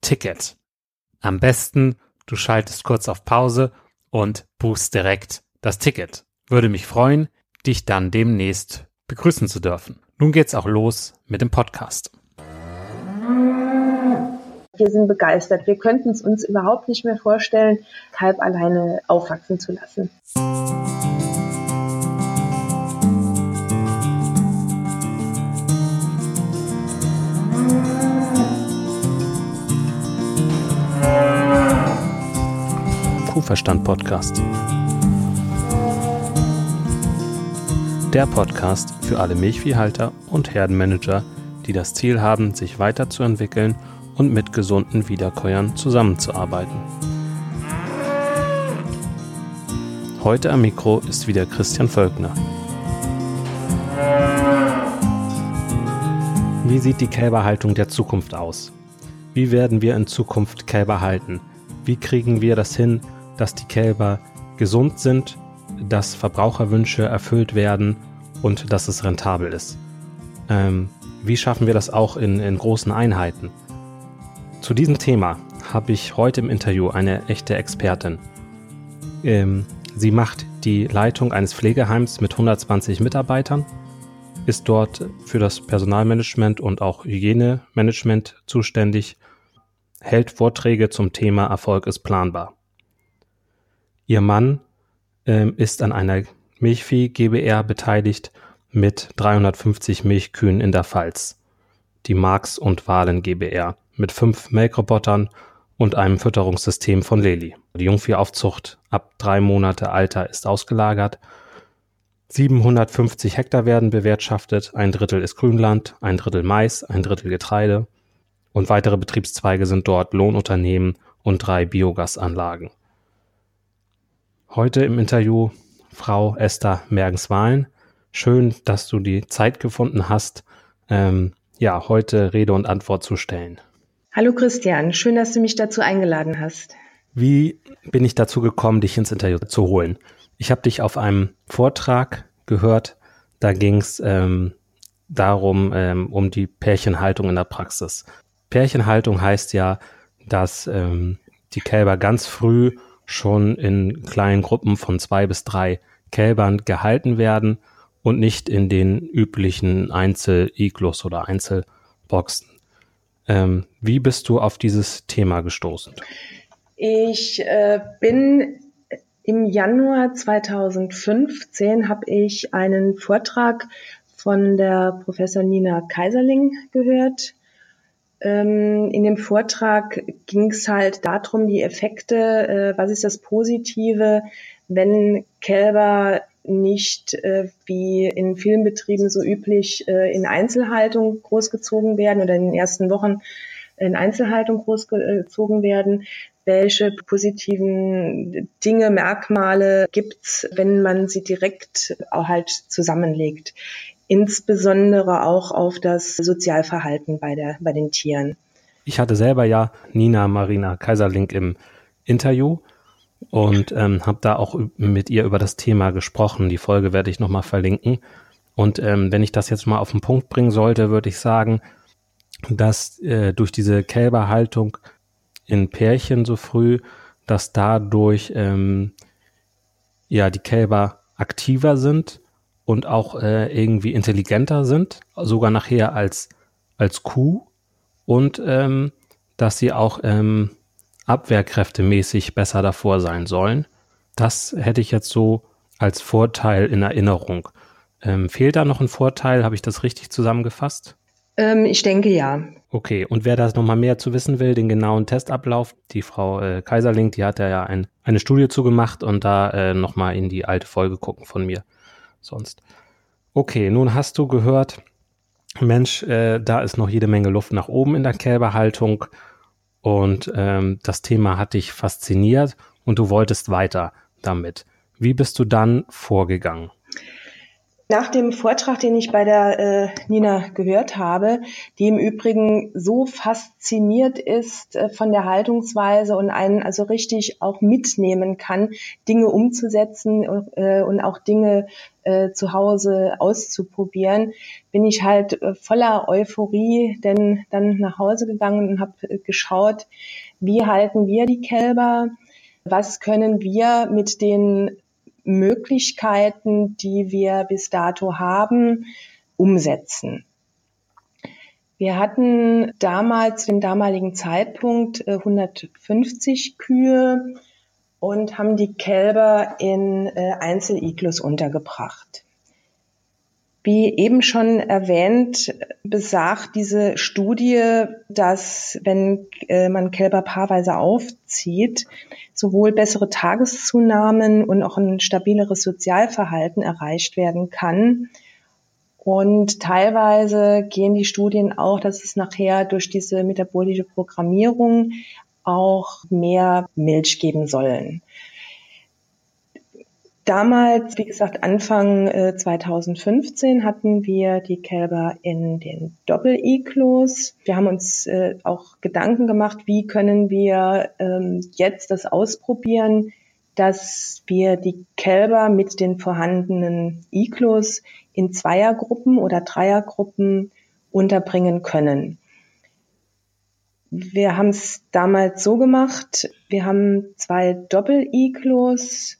Ticket. Am besten, du schaltest kurz auf Pause und buchst direkt das Ticket. Würde mich freuen, dich dann demnächst begrüßen zu dürfen. Nun geht's auch los mit dem Podcast. Wir sind begeistert. Wir könnten es uns überhaupt nicht mehr vorstellen, Kalb alleine aufwachsen zu lassen. Kuhverstand Podcast. Der Podcast für alle Milchviehhalter und Herdenmanager, die das Ziel haben, sich weiterzuentwickeln und mit gesunden Wiederkäuern zusammenzuarbeiten. Heute am Mikro ist wieder Christian Völkner. Wie sieht die Kälberhaltung der Zukunft aus? Wie werden wir in Zukunft Kälber halten? Wie kriegen wir das hin, dass die Kälber gesund sind, dass Verbraucherwünsche erfüllt werden und dass es rentabel ist? Ähm, wie schaffen wir das auch in, in großen Einheiten? Zu diesem Thema habe ich heute im Interview eine echte Expertin. Ähm, sie macht die Leitung eines Pflegeheims mit 120 Mitarbeitern, ist dort für das Personalmanagement und auch Hygienemanagement zuständig, hält Vorträge zum Thema Erfolg ist planbar. Ihr Mann ähm, ist an einer Milchvieh GBR beteiligt mit 350 Milchkühen in der Pfalz. Die Marx und Wahlen GBR mit fünf Melkrobotern und einem Fütterungssystem von Leli. Die Jungviehaufzucht ab drei Monate Alter ist ausgelagert. 750 Hektar werden bewirtschaftet, ein Drittel ist Grünland, ein Drittel Mais, ein Drittel Getreide und weitere Betriebszweige sind dort Lohnunternehmen und drei Biogasanlagen. Heute im Interview Frau Esther Mergens-Wahlen. Schön, dass du die Zeit gefunden hast, ähm, ja, heute Rede und Antwort zu stellen. Hallo Christian, schön, dass du mich dazu eingeladen hast. Wie bin ich dazu gekommen, dich ins Interview zu holen? Ich habe dich auf einem Vortrag gehört, da ging es ähm, darum, ähm, um die Pärchenhaltung in der Praxis. Pärchenhaltung heißt ja, dass ähm, die Kälber ganz früh schon in kleinen Gruppen von zwei bis drei Kälbern gehalten werden und nicht in den üblichen Einzel-Iglus oder Einzelboxen. Ähm, wie bist du auf dieses Thema gestoßen? Ich äh, bin im Januar 2015 habe ich einen Vortrag von der Professor Nina Kaiserling gehört. Ähm, in dem Vortrag ging es halt darum, die Effekte, äh, was ist das Positive, wenn Kälber nicht äh, wie in Filmbetrieben so üblich äh, in Einzelhaltung großgezogen werden oder in den ersten Wochen in Einzelhaltung großgezogen werden. Welche positiven Dinge, Merkmale gibt's, wenn man sie direkt auch halt zusammenlegt? Insbesondere auch auf das Sozialverhalten bei, der, bei den Tieren. Ich hatte selber ja Nina Marina Kaiserlink im Interview und ähm, habe da auch mit ihr über das Thema gesprochen. Die Folge werde ich nochmal verlinken. Und ähm, wenn ich das jetzt mal auf den Punkt bringen sollte, würde ich sagen, dass äh, durch diese Kälberhaltung in Pärchen so früh, dass dadurch ähm, ja die Kälber aktiver sind und auch äh, irgendwie intelligenter sind, sogar nachher als als Kuh und ähm, dass sie auch ähm, abwehrkräftemäßig besser davor sein sollen. Das hätte ich jetzt so als Vorteil in Erinnerung. Ähm, fehlt da noch ein Vorteil? Habe ich das richtig zusammengefasst? Ähm, ich denke ja. Okay, und wer da nochmal mehr zu wissen will, den genauen Testablauf, die Frau äh, Kaiserling, die hat ja ein, eine Studie zugemacht und da äh, nochmal in die alte Folge gucken von mir sonst. Okay, nun hast du gehört, Mensch, äh, da ist noch jede Menge Luft nach oben in der Kälberhaltung und ähm, das Thema hat dich fasziniert und du wolltest weiter damit. Wie bist du dann vorgegangen? Nach dem Vortrag, den ich bei der äh, Nina gehört habe, die im Übrigen so fasziniert ist äh, von der Haltungsweise und einen also richtig auch mitnehmen kann, Dinge umzusetzen äh, und auch Dinge äh, zu Hause auszuprobieren, bin ich halt äh, voller Euphorie denn dann nach Hause gegangen und habe äh, geschaut, wie halten wir die Kälber, was können wir mit den Möglichkeiten, die wir bis dato haben, umsetzen. Wir hatten damals, zum damaligen Zeitpunkt, 150 äh, Kühe und haben die Kälber in äh, Einzeliglus untergebracht. Wie eben schon erwähnt, besagt diese Studie, dass wenn äh, man Kälber paarweise aufzieht, sowohl bessere Tageszunahmen und auch ein stabileres Sozialverhalten erreicht werden kann. Und teilweise gehen die Studien auch, dass es nachher durch diese metabolische Programmierung auch mehr Milch geben sollen. Damals, wie gesagt, Anfang äh, 2015 hatten wir die Kälber in den Doppel-Iglos. Wir haben uns äh, auch Gedanken gemacht, wie können wir ähm, jetzt das ausprobieren, dass wir die Kälber mit den vorhandenen Iglos in Zweiergruppen oder Dreiergruppen unterbringen können. Wir haben es damals so gemacht, wir haben zwei Doppel-Iglos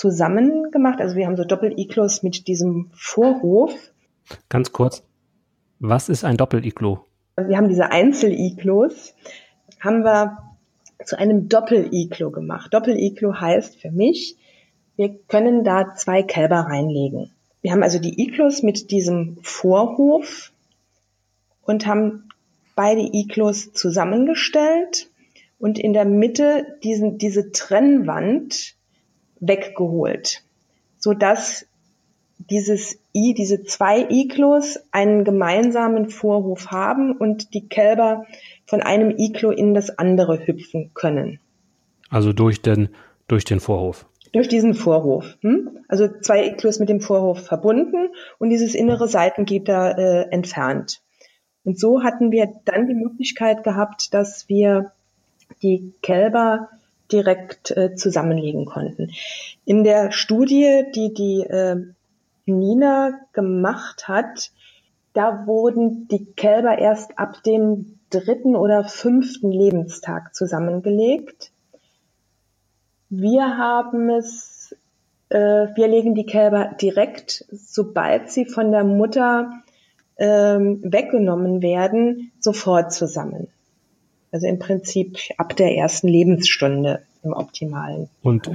zusammen gemacht. Also wir haben so Doppel-Iglos mit diesem Vorhof. Ganz kurz, was ist ein Doppel-Iglo? Wir haben diese Einzel-Iglos, haben wir zu einem Doppel-Iglo gemacht. Doppel-Iglo heißt für mich, wir können da zwei Kälber reinlegen. Wir haben also die Iglos mit diesem Vorhof und haben beide Iglos zusammengestellt und in der Mitte diesen, diese Trennwand weggeholt, so dass dieses I, diese zwei Iglos einen gemeinsamen Vorhof haben und die Kälber von einem Iglo in das andere hüpfen können. Also durch den, durch den Vorhof. Durch diesen Vorhof. Hm? Also zwei Iglos mit dem Vorhof verbunden und dieses innere Seitengitter äh, entfernt. Und so hatten wir dann die Möglichkeit gehabt, dass wir die Kälber direkt äh, zusammenlegen konnten. In der Studie, die die äh, Nina gemacht hat, da wurden die Kälber erst ab dem dritten oder fünften Lebenstag zusammengelegt. Wir haben es, äh, wir legen die Kälber direkt, sobald sie von der Mutter ähm, weggenommen werden, sofort zusammen. Also im Prinzip ab der ersten Lebensstunde im optimalen. Und,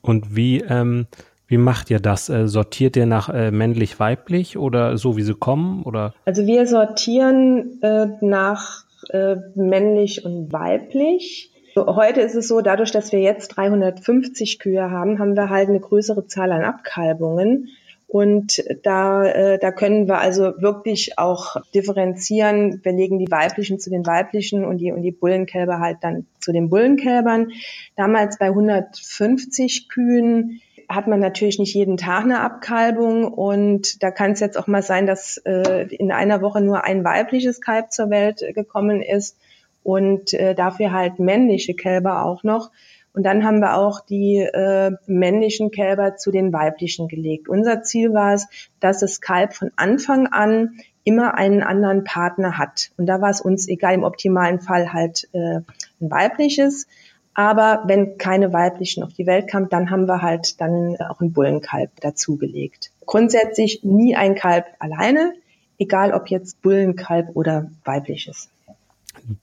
und wie, ähm, wie macht ihr das? Äh, sortiert ihr nach äh, männlich-weiblich oder so, wie sie kommen? Oder? Also wir sortieren äh, nach äh, männlich und weiblich. Heute ist es so, dadurch, dass wir jetzt 350 Kühe haben, haben wir halt eine größere Zahl an Abkalbungen. Und da, äh, da können wir also wirklich auch differenzieren. Wir legen die weiblichen zu den weiblichen und die, und die Bullenkälber halt dann zu den Bullenkälbern. Damals bei 150 Kühen hat man natürlich nicht jeden Tag eine Abkalbung und da kann es jetzt auch mal sein, dass äh, in einer Woche nur ein weibliches Kalb zur Welt gekommen ist und äh, dafür halt männliche Kälber auch noch. Und dann haben wir auch die äh, männlichen Kälber zu den weiblichen gelegt. Unser Ziel war es, dass das Kalb von Anfang an immer einen anderen Partner hat. Und da war es uns egal, im optimalen Fall halt äh, ein weibliches. Aber wenn keine weiblichen auf die Welt kamen, dann haben wir halt dann auch ein Bullenkalb dazugelegt. Grundsätzlich nie ein Kalb alleine, egal ob jetzt Bullenkalb oder weibliches.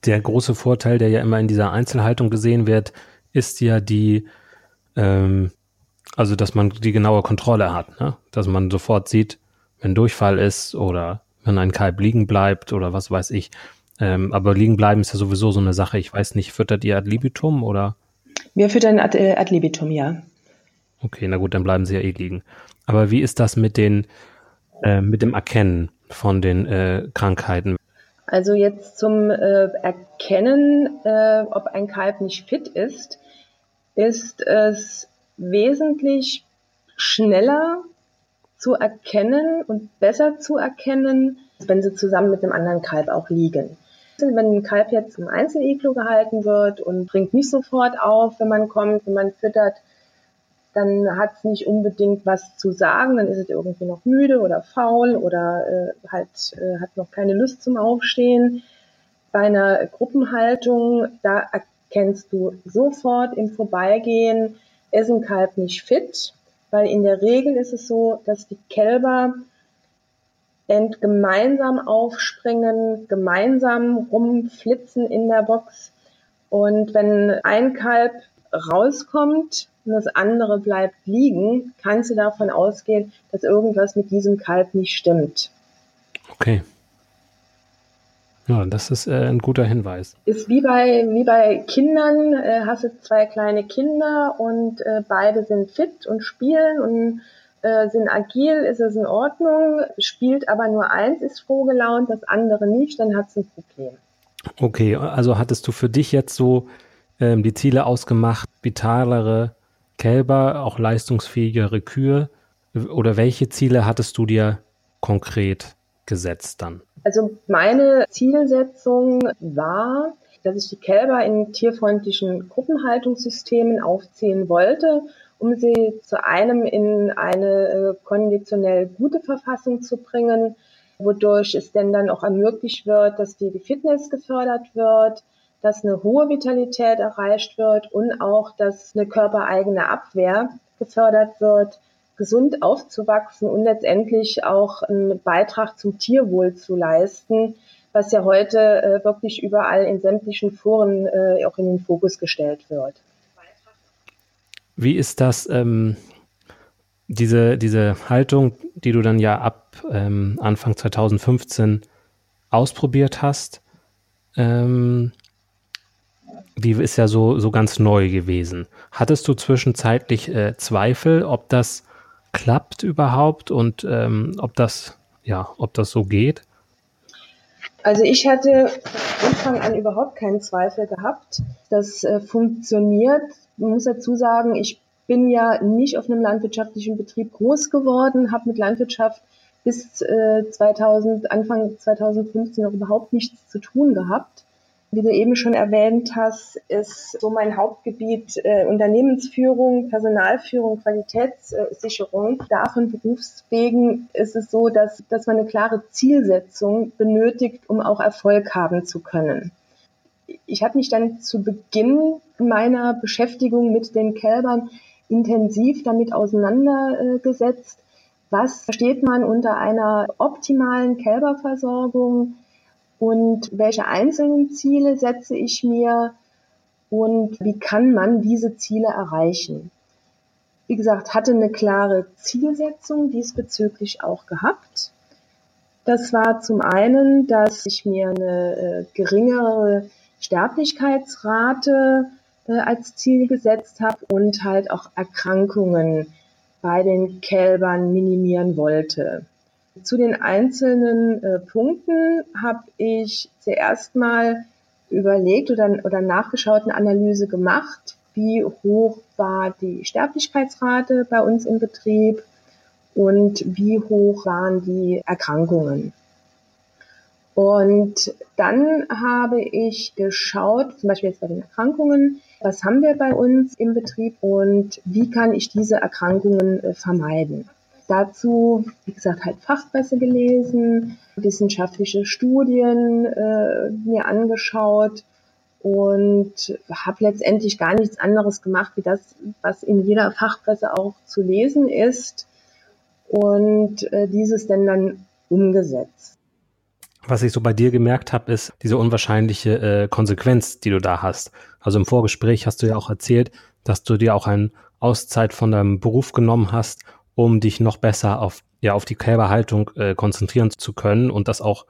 Der große Vorteil, der ja immer in dieser Einzelhaltung gesehen wird, ist ja die, ähm, also dass man die genaue Kontrolle hat, ne? dass man sofort sieht, wenn Durchfall ist oder wenn ein Kalb liegen bleibt oder was weiß ich. Ähm, aber liegen bleiben ist ja sowieso so eine Sache. Ich weiß nicht, füttert ihr ad libitum oder? Wir füttern ad, äh, ad libitum, ja. Okay, na gut, dann bleiben sie ja eh liegen. Aber wie ist das mit den, äh, mit dem Erkennen von den äh, Krankheiten? Also jetzt zum äh, Erkennen, äh, ob ein Kalb nicht fit ist, ist es wesentlich schneller zu erkennen und besser zu erkennen, wenn sie zusammen mit einem anderen Kalb auch liegen. Wenn ein Kalb jetzt im Einzeliglo gehalten wird und bringt nicht sofort auf, wenn man kommt, wenn man füttert, dann hat es nicht unbedingt was zu sagen, dann ist es irgendwie noch müde oder faul oder äh, halt äh, hat noch keine Lust zum Aufstehen. Bei einer Gruppenhaltung, da erkennst du sofort im Vorbeigehen, ist ein Kalb nicht fit, weil in der Regel ist es so, dass die Kälber gemeinsam aufspringen, gemeinsam rumflitzen in der Box. Und wenn ein Kalb rauskommt, und das andere bleibt liegen, kannst du davon ausgehen, dass irgendwas mit diesem Kalb nicht stimmt. Okay. Ja, das ist äh, ein guter Hinweis. Ist wie bei, wie bei Kindern, äh, hast du zwei kleine Kinder und äh, beide sind fit und spielen und äh, sind agil, ist es in Ordnung, spielt aber nur eins, ist froh gelaunt, das andere nicht, dann hat es ein Problem. Okay, also hattest du für dich jetzt so ähm, die Ziele ausgemacht, vitalere, Kälber, auch leistungsfähigere Kühe? Oder welche Ziele hattest du dir konkret gesetzt dann? Also meine Zielsetzung war, dass ich die Kälber in tierfreundlichen Gruppenhaltungssystemen aufziehen wollte, um sie zu einem in eine äh, konditionell gute Verfassung zu bringen, wodurch es denn dann auch ermöglicht wird, dass die Fitness gefördert wird, dass eine hohe Vitalität erreicht wird und auch, dass eine körpereigene Abwehr gefördert wird, gesund aufzuwachsen und letztendlich auch einen Beitrag zum Tierwohl zu leisten, was ja heute äh, wirklich überall in sämtlichen Foren äh, auch in den Fokus gestellt wird. Wie ist das, ähm, diese, diese Haltung, die du dann ja ab ähm, Anfang 2015 ausprobiert hast? Ähm, die ist ja so, so ganz neu gewesen. Hattest du zwischenzeitlich äh, Zweifel, ob das klappt überhaupt und ähm, ob das, ja, ob das so geht? Also ich hatte von Anfang an überhaupt keinen Zweifel gehabt. Das äh, funktioniert. Man muss dazu sagen, ich bin ja nicht auf einem landwirtschaftlichen Betrieb groß geworden, habe mit Landwirtschaft bis äh, 2000, Anfang 2015 noch überhaupt nichts zu tun gehabt. Wie du eben schon erwähnt hast, ist so mein Hauptgebiet äh, Unternehmensführung, Personalführung, Qualitätssicherung. Davon Berufswegen ist es so, dass, dass man eine klare Zielsetzung benötigt, um auch Erfolg haben zu können. ich habe mich dann zu Beginn meiner Beschäftigung mit den Kälbern intensiv damit auseinandergesetzt. Was versteht man unter einer optimalen Kälberversorgung und welche einzelnen Ziele setze ich mir und wie kann man diese Ziele erreichen? Wie gesagt, hatte eine klare Zielsetzung diesbezüglich auch gehabt. Das war zum einen, dass ich mir eine äh, geringere Sterblichkeitsrate äh, als Ziel gesetzt habe und halt auch Erkrankungen bei den Kälbern minimieren wollte. Zu den einzelnen äh, Punkten habe ich zuerst mal überlegt oder, oder nachgeschaut, eine Analyse gemacht, wie hoch war die Sterblichkeitsrate bei uns im Betrieb und wie hoch waren die Erkrankungen. Und dann habe ich geschaut, zum Beispiel jetzt bei den Erkrankungen, was haben wir bei uns im Betrieb und wie kann ich diese Erkrankungen äh, vermeiden. Dazu, wie gesagt, halt Fachpresse gelesen, wissenschaftliche Studien äh, mir angeschaut und habe letztendlich gar nichts anderes gemacht, wie das, was in jeder Fachpresse auch zu lesen ist und äh, dieses denn dann umgesetzt. Was ich so bei dir gemerkt habe, ist diese unwahrscheinliche äh, Konsequenz, die du da hast. Also im Vorgespräch hast du ja auch erzählt, dass du dir auch eine Auszeit von deinem Beruf genommen hast, um dich noch besser auf, ja, auf die Kälberhaltung äh, konzentrieren zu können und das auch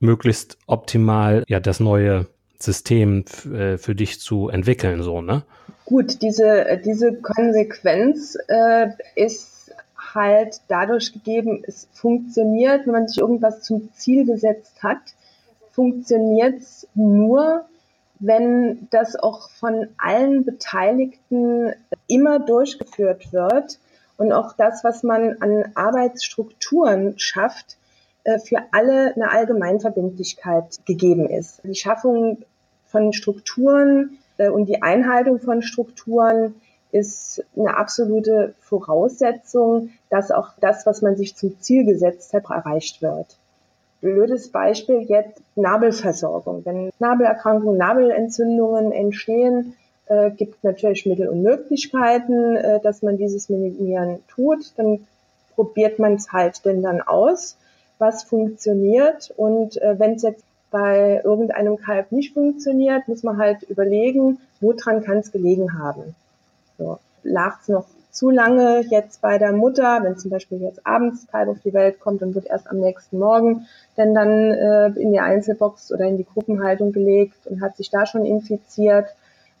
möglichst optimal, ja, das neue System äh, für dich zu entwickeln, so, ne? Gut, diese, diese Konsequenz äh, ist halt dadurch gegeben, es funktioniert, wenn man sich irgendwas zum Ziel gesetzt hat, funktioniert es nur, wenn das auch von allen Beteiligten immer durchgeführt wird und auch das, was man an Arbeitsstrukturen schafft, äh, für alle eine Allgemeinverbindlichkeit gegeben ist. Die Schaffung von Strukturen äh, und die Einhaltung von Strukturen ist eine absolute Voraussetzung, dass auch das, was man sich zum Ziel gesetzt hat, erreicht wird. Blödes Beispiel jetzt Nabelversorgung. Wenn Nabelerkrankungen, Nabelentzündungen entstehen, äh, gibt natürlich Mittel und Möglichkeiten, äh, dass man dieses minimieren tut. Dann probiert man es halt denn dann aus, was funktioniert. Und äh, wenn es jetzt bei irgendeinem Kalb nicht funktioniert, muss man halt überlegen, woran kann es gelegen haben. So. Lag es noch zu lange jetzt bei der Mutter, wenn zum Beispiel jetzt abends Kalb auf die Welt kommt und wird erst am nächsten Morgen denn dann äh, in die Einzelbox oder in die Gruppenhaltung gelegt und hat sich da schon infiziert.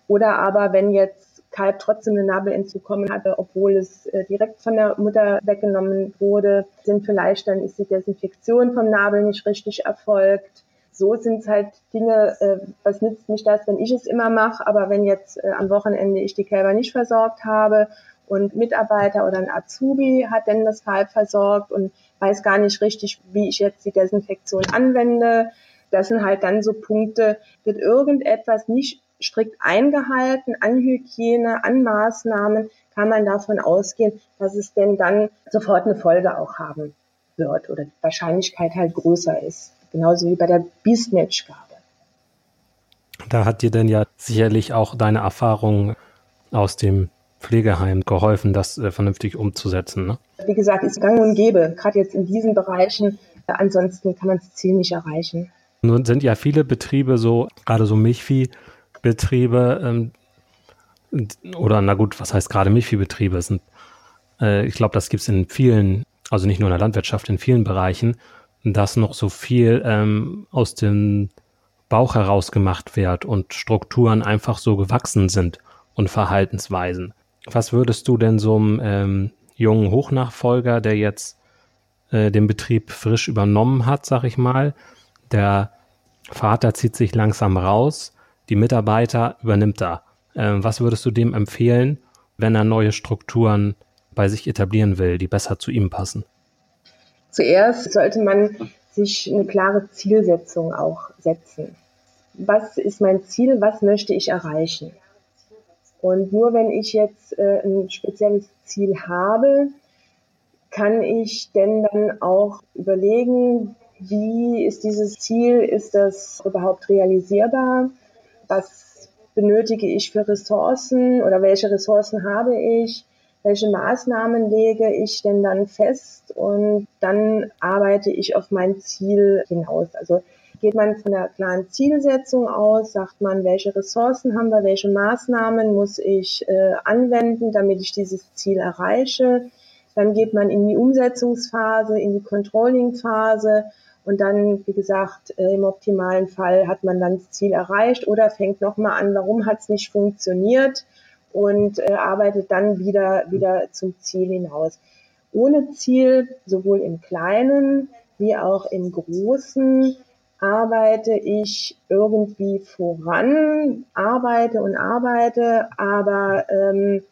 Oder aber wenn jetzt Kalb trotzdem eine Nabelentzug kommen hatte, obwohl es äh, direkt von der Mutter weggenommen wurde, sind vielleicht dann ist die Desinfektion vom Nabel nicht richtig erfolgt so sind es halt Dinge, äh, was nützt mich das, wenn ich es immer mache, aber wenn jetzt äh, am Wochenende ich die Kälber nicht versorgt habe und Mitarbeiter oder ein Azubi hat denn das Kalb versorgt und weiß gar nicht richtig, wie ich jetzt die Desinfektion anwende. Das sind halt dann so Punkte, wird irgendetwas nicht strikt eingehalten an Hygiene, an Maßnahmen, kann man davon ausgehen, dass es denn dann sofort eine Folge auch haben wird oder die Wahrscheinlichkeit halt größer ist genauso wie bei der Biestmatchgabe. Da hat dir denn ja sicherlich auch deine Erfahrung aus dem Pflegeheim geholfen, das äh, vernünftig umzusetzen. Ne? Wie gesagt, ist gang und gäbe, gerade jetzt in diesen Bereichen. Äh, ansonsten kann man das Ziel nicht erreichen. Nun sind ja viele Betriebe so, gerade so Milchviehbetriebe, ähm, oder na gut, was heißt gerade Milchviehbetriebe? Sind, äh, ich glaube, das gibt es in vielen, also nicht nur in der Landwirtschaft, in vielen Bereichen, dass noch so viel ähm, aus dem Bauch heraus gemacht wird und Strukturen einfach so gewachsen sind und Verhaltensweisen. Was würdest du denn so einem ähm, jungen Hochnachfolger, der jetzt äh, den Betrieb frisch übernommen hat, sag ich mal, der Vater zieht sich langsam raus, die Mitarbeiter übernimmt er. Äh, was würdest du dem empfehlen, wenn er neue Strukturen bei sich etablieren will, die besser zu ihm passen? Zuerst sollte man sich eine klare Zielsetzung auch setzen. Was ist mein Ziel? Was möchte ich erreichen? Und nur wenn ich jetzt äh, ein spezielles Ziel habe, kann ich denn dann auch überlegen, wie ist dieses Ziel, ist das überhaupt realisierbar? Was benötige ich für Ressourcen oder welche Ressourcen habe ich, welche Maßnahmen lege ich denn dann fest und dann arbeite ich auf mein Ziel hinaus. Also geht man von der klaren Zielsetzung aus, sagt man, welche Ressourcen haben wir, welche Maßnahmen muss ich äh, anwenden, damit ich dieses Ziel erreiche. Dann geht man in die Umsetzungsphase, in die Controlling-Phase und dann, wie gesagt, äh, im optimalen Fall hat man dann das Ziel erreicht oder fängt nochmal an, warum hat es nicht funktioniert und äh, arbeitet dann wieder, wieder zum Ziel hinaus. Ohne Ziel, sowohl im Kleinen wie auch im Großen, arbeite ich irgendwie voran, arbeite und arbeite, aber ähm,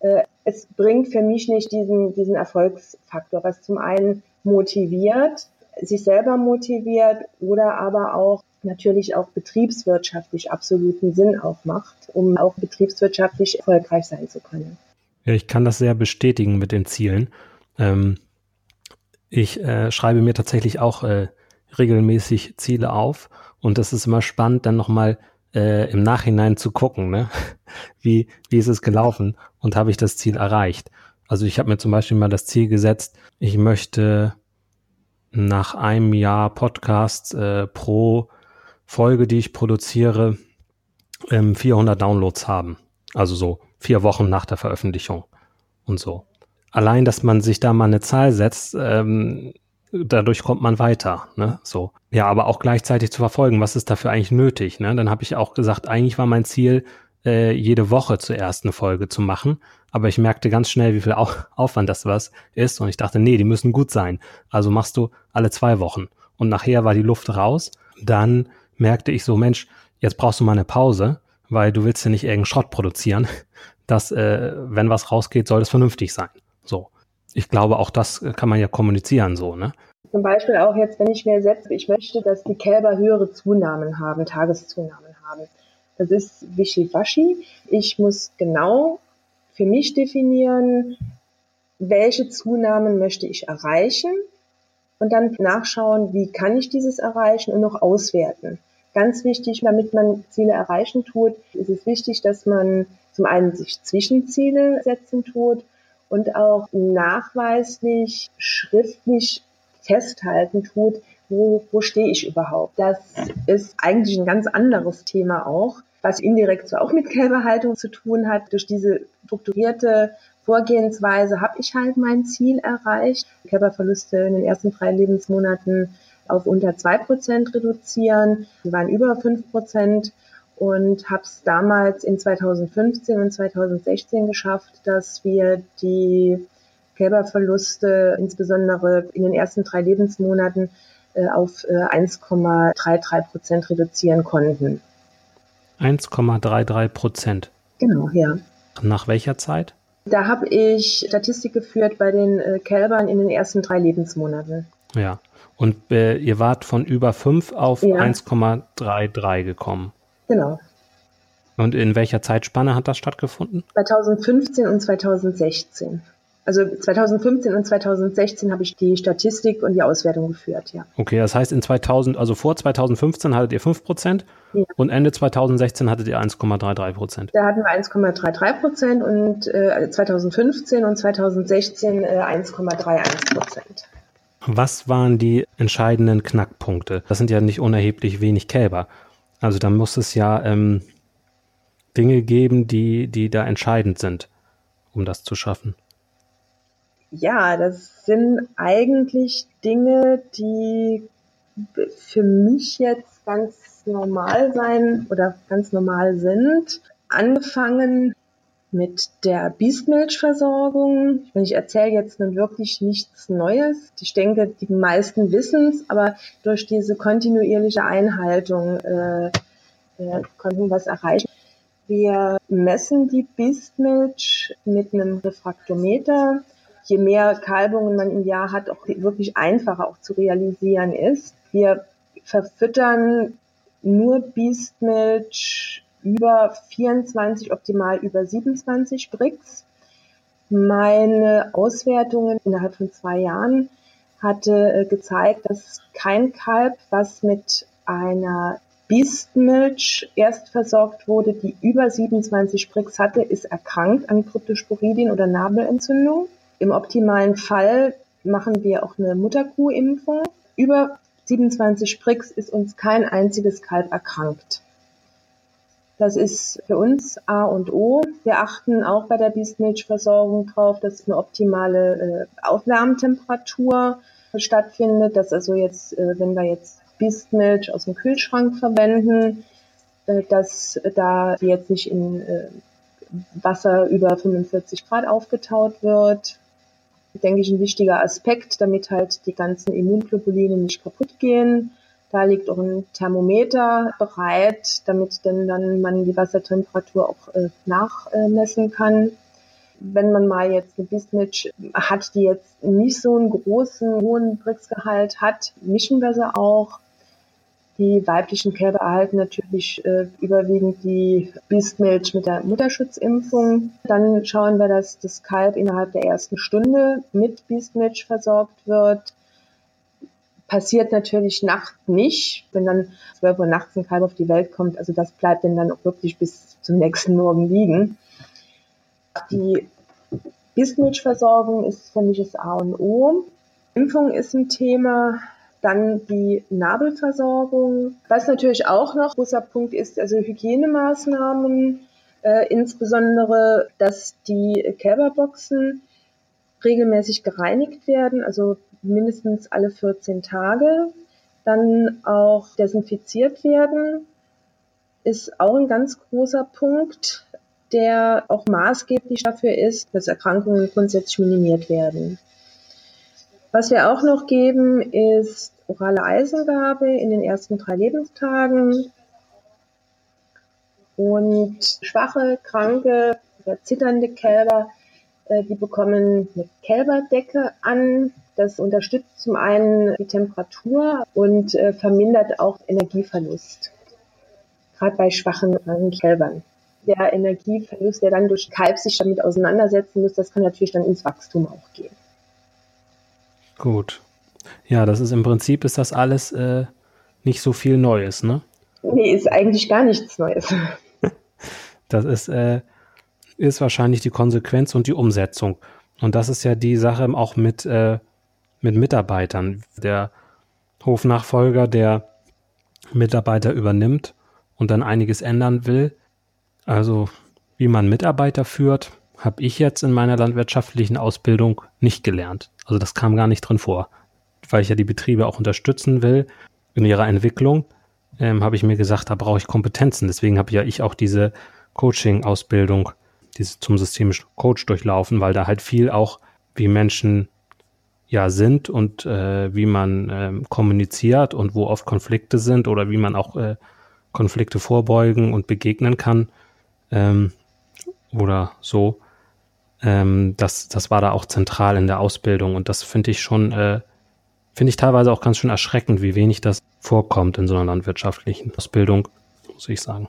äh, es bringt für mich nicht diesen, diesen Erfolgsfaktor, was zum einen motiviert, sich selber motiviert oder aber auch natürlich auch betriebswirtschaftlich absoluten Sinn auch macht, um auch betriebswirtschaftlich erfolgreich sein zu können. Ja, ich kann das sehr bestätigen mit den Zielen. Ähm, ich äh, schreibe mir tatsächlich auch äh, regelmäßig Ziele auf und das ist immer spannend, dann nochmal äh, im Nachhinein zu gucken, ne? wie, wie ist es gelaufen und habe ich das Ziel erreicht. Also ich habe mir zum Beispiel mal das Ziel gesetzt, ich möchte nach einem Jahr Podcast äh, pro Folge, die ich produziere, ähm, 400 Downloads haben. Also so vier Wochen nach der Veröffentlichung und so. Allein, dass man sich da mal eine Zahl setzt, ähm, dadurch kommt man weiter. Ne? So. Ja, aber auch gleichzeitig zu verfolgen, was ist dafür eigentlich nötig. Ne? Dann habe ich auch gesagt, eigentlich war mein Ziel, äh, jede Woche zuerst eine Folge zu machen. Aber ich merkte ganz schnell, wie viel Au Aufwand das was ist. Und ich dachte, nee, die müssen gut sein. Also machst du alle zwei Wochen. Und nachher war die Luft raus. Dann merkte ich so, Mensch, jetzt brauchst du mal eine Pause, weil du willst ja nicht irgendeinen Schrott produzieren. Dass, äh, wenn was rausgeht, soll es vernünftig sein. So ich glaube, auch das kann man ja kommunizieren so, ne? Zum Beispiel auch jetzt, wenn ich mir setze, ich möchte, dass die Kälber höhere Zunahmen haben, Tageszunahmen haben. Das ist wischiwaschi. Ich muss genau für mich definieren, welche Zunahmen möchte ich erreichen und dann nachschauen, wie kann ich dieses erreichen und noch auswerten. Ganz wichtig, damit man Ziele erreichen tut, ist es wichtig, dass man zum einen sich Zwischenziele setzen tut und auch nachweislich, schriftlich festhalten tut, wo, wo stehe ich überhaupt. Das ist eigentlich ein ganz anderes Thema auch, was indirekt zwar auch mit Kälberhaltung zu tun hat. Durch diese strukturierte Vorgehensweise habe ich halt mein Ziel erreicht. Kälberverluste in den ersten drei Lebensmonaten auf unter zwei Prozent reduzieren. Die waren über fünf Prozent und habe es damals in 2015 und 2016 geschafft, dass wir die Kälberverluste insbesondere in den ersten drei Lebensmonaten äh, auf äh, 1,33 Prozent reduzieren konnten. 1,33 Prozent. Genau, ja. Nach welcher Zeit? Da habe ich Statistik geführt bei den äh, Kälbern in den ersten drei Lebensmonaten. Ja. Und äh, ihr wart von über 5 auf ja. 1,33 gekommen. Genau. Und in welcher Zeitspanne hat das stattgefunden? 2015 und 2016. Also 2015 und 2016 habe ich die Statistik und die Auswertung geführt, ja. Okay, das heißt in 2000, also vor 2015 hattet ihr 5 Prozent ja. und Ende 2016 hattet ihr 1,33 Prozent. Da hatten wir 1,33 Prozent und äh, 2015 und 2016 äh, 1,31 Prozent. Was waren die entscheidenden Knackpunkte? Das sind ja nicht unerheblich wenig Kälber. Also da muss es ja ähm, Dinge geben, die, die da entscheidend sind, um das zu schaffen. Ja, das sind eigentlich Dinge, die für mich jetzt ganz normal sein oder ganz normal sind. Angefangen mit der Biestmilchversorgung. Ich erzähle jetzt nun wirklich nichts Neues. Ich denke, die meisten wissen es, aber durch diese kontinuierliche Einhaltung äh, äh, konnten wir was erreichen. Wir messen die Biestmilch mit einem Refraktometer. Je mehr Kalbungen man im Jahr hat, auch wirklich einfacher auch zu realisieren ist. Wir verfüttern nur Biestmilch über 24, optimal über 27 Bricks. Meine Auswertungen innerhalb von zwei Jahren hatte äh, gezeigt, dass kein Kalb, was mit einer Biestmilch erst versorgt wurde, die über 27 Brix hatte, ist erkrankt an Kryptosporidien oder Nabelentzündung. Im optimalen Fall machen wir auch eine Mutterkuhimpfung. Über 27 Brix ist uns kein einziges Kalb erkrankt. Das ist für uns A und O. Wir achten auch bei der Biestmilchversorgung drauf, dass eine optimale äh, Aufwärmtemperatur stattfindet, dass also jetzt, äh, wenn wir jetzt Biestmilch aus dem Kühlschrank verwenden, äh, dass da jetzt nicht in äh, Wasser über 45 Grad aufgetaut wird. Denke ich, ein wichtiger Aspekt, damit halt die ganzen Immunglobuline nicht kaputt gehen. Da liegt auch ein Thermometer bereit, damit denn dann man die Wassertemperatur auch äh, nachmessen kann wenn man mal jetzt eine Bismilch hat, die jetzt nicht so einen großen, hohen Brixgehalt hat, mischen wir sie auch. Die weiblichen Kälber erhalten natürlich äh, überwiegend die Biestmilch mit der Mutterschutzimpfung. Dann schauen wir, dass das Kalb innerhalb der ersten Stunde mit Biestmilch versorgt wird. Passiert natürlich nachts nicht, wenn dann 12 Uhr nachts ein Kalb auf die Welt kommt. Also das bleibt dann, dann auch wirklich bis zum nächsten Morgen liegen. Die Biestmilchversorgung ist für mich das A und O. Impfung ist ein Thema. Dann die Nabelversorgung. Was natürlich auch noch ein großer Punkt ist, also Hygienemaßnahmen, äh, insbesondere, dass die Kälberboxen regelmäßig gereinigt werden, also mindestens alle 14 Tage. Dann auch desinfiziert werden, ist auch ein ganz großer Punkt der auch maßgeblich dafür ist, dass Erkrankungen grundsätzlich minimiert werden. Was wir auch noch geben, ist orale Eisengabe in den ersten drei Lebenstagen. Und schwache, kranke oder zitternde Kälber, äh, die bekommen eine Kälberdecke an. Das unterstützt zum einen die Temperatur und äh, vermindert auch Energieverlust. Gerade bei schwachen, Kälbern der Energieverlust, der dann durch Kalb sich damit auseinandersetzen muss, das kann natürlich dann ins Wachstum auch gehen. Gut. Ja, das ist im Prinzip ist das alles äh, nicht so viel Neues, ne? Nee, ist eigentlich gar nichts Neues. das ist, äh, ist wahrscheinlich die Konsequenz und die Umsetzung. Und das ist ja die Sache auch mit, äh, mit Mitarbeitern. Der Hofnachfolger, der Mitarbeiter übernimmt und dann einiges ändern will, also wie man Mitarbeiter führt, habe ich jetzt in meiner landwirtschaftlichen Ausbildung nicht gelernt. Also das kam gar nicht drin vor. Weil ich ja die Betriebe auch unterstützen will in ihrer Entwicklung, ähm, habe ich mir gesagt, da brauche ich Kompetenzen. Deswegen habe ja ich auch diese Coaching-Ausbildung, diese zum systemischen Coach durchlaufen, weil da halt viel auch, wie Menschen ja sind und äh, wie man ähm, kommuniziert und wo oft Konflikte sind oder wie man auch äh, Konflikte vorbeugen und begegnen kann ähm, oder so. Ähm, das, das war da auch zentral in der Ausbildung und das finde ich schon, äh, finde ich teilweise auch ganz schön erschreckend, wie wenig das vorkommt in so einer landwirtschaftlichen Ausbildung, muss ich sagen.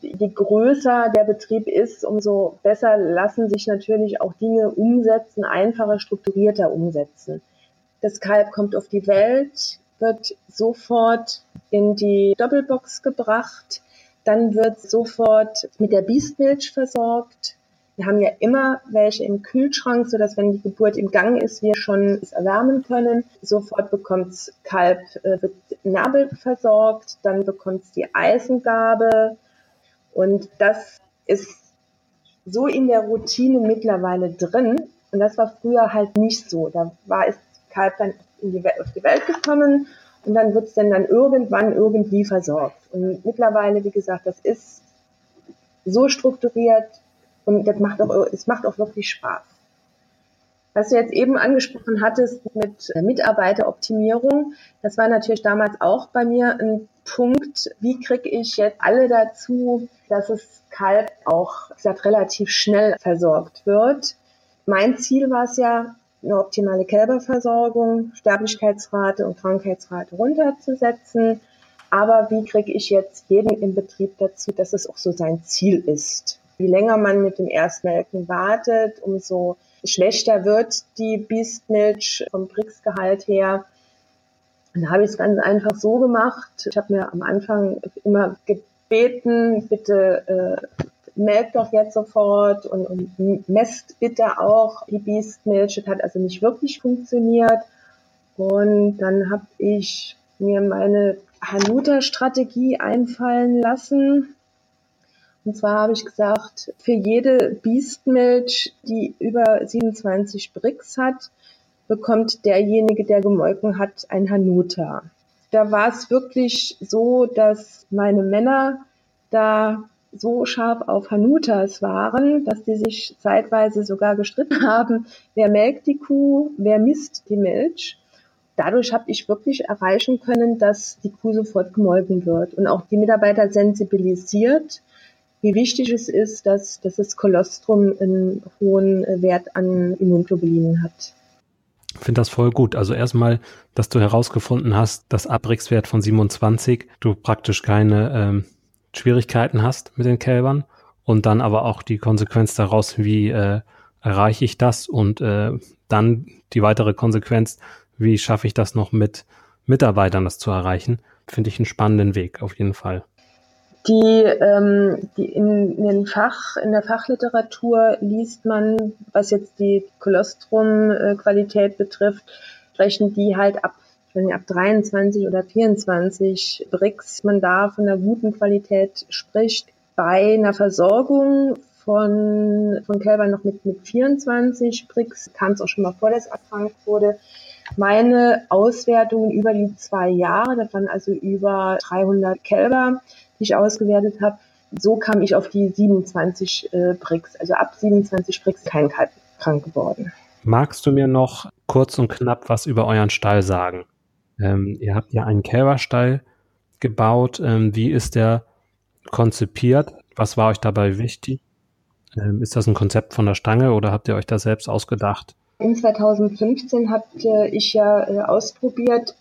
Je größer der Betrieb ist, umso besser lassen sich natürlich auch Dinge umsetzen, einfacher, strukturierter umsetzen. Das Kalb kommt auf die Welt, wird sofort in die Doppelbox gebracht. Dann wird sofort mit der Biestmilch versorgt. Wir haben ja immer welche im Kühlschrank, so dass wenn die Geburt im Gang ist, wir schon es erwärmen können. Sofort bekommt Kalb, äh, wird Nabel versorgt, dann bekommt es die Eisengabe. Und das ist so in der Routine mittlerweile drin. Und das war früher halt nicht so. Da war es Kalb dann die, auf die Welt gekommen und dann wird es dann, dann irgendwann irgendwie versorgt. Und mittlerweile, wie gesagt, das ist so strukturiert und das macht auch, es macht auch wirklich Spaß. Was du jetzt eben angesprochen hattest mit Mitarbeiteroptimierung, das war natürlich damals auch bei mir ein Punkt, wie kriege ich jetzt alle dazu, dass es Kalb auch wie gesagt, relativ schnell versorgt wird. Mein Ziel war es ja, eine optimale Kälberversorgung, Sterblichkeitsrate und Krankheitsrate runterzusetzen. Aber wie kriege ich jetzt jeden im Betrieb dazu, dass es auch so sein Ziel ist? Je länger man mit dem Erstmelken wartet, umso schlechter wird die Biestmilch vom Brixgehalt her. Dann habe ich es ganz einfach so gemacht. Ich habe mir am Anfang immer gebeten, bitte äh, melkt doch jetzt sofort und, und messt bitte auch die Biestmilch. Das hat also nicht wirklich funktioniert. Und dann habe ich mir meine Hanuta-Strategie einfallen lassen. Und zwar habe ich gesagt, für jede Biestmilch, die über 27 Bricks hat, bekommt derjenige, der gemolken hat, ein Hanuta. Da war es wirklich so, dass meine Männer da so scharf auf Hanutas waren, dass die sich zeitweise sogar gestritten haben, wer melkt die Kuh, wer misst die Milch. Dadurch habe ich wirklich erreichen können, dass die Kuh sofort gemolken wird und auch die Mitarbeiter sensibilisiert, wie wichtig es ist, dass, dass das Kolostrum einen hohen Wert an Immunglobulinen hat. Ich finde das voll gut. Also erstmal, dass du herausgefunden hast, dass Abrixwert von 27 du praktisch keine ähm, Schwierigkeiten hast mit den Kälbern und dann aber auch die Konsequenz daraus, wie äh, erreiche ich das und äh, dann die weitere Konsequenz, wie schaffe ich das noch mit Mitarbeitern, das zu erreichen, finde ich einen spannenden Weg auf jeden Fall. Die, ähm, die in, in, den Fach, in der Fachliteratur liest man, was jetzt die Kolostrum-Qualität betrifft, rechnen die halt ab, wenn ab 23 oder 24 Bricks man da von einer guten Qualität spricht. Bei einer Versorgung von, von Kälbern noch mit, mit 24 Bricks kam es auch schon mal vor, dass erkrankt wurde. Meine Auswertungen über die zwei Jahre, das waren also über 300 Kälber, die ich ausgewertet habe, so kam ich auf die 27 äh, Bricks. Also ab 27 Bricks kein Kalb krank geworden. Magst du mir noch kurz und knapp was über euren Stall sagen? Ähm, ihr habt ja einen Kälberstall gebaut. Ähm, wie ist der konzipiert? Was war euch dabei wichtig? Ähm, ist das ein Konzept von der Stange oder habt ihr euch das selbst ausgedacht? In 2015 hatte ich ja äh, ausprobiert,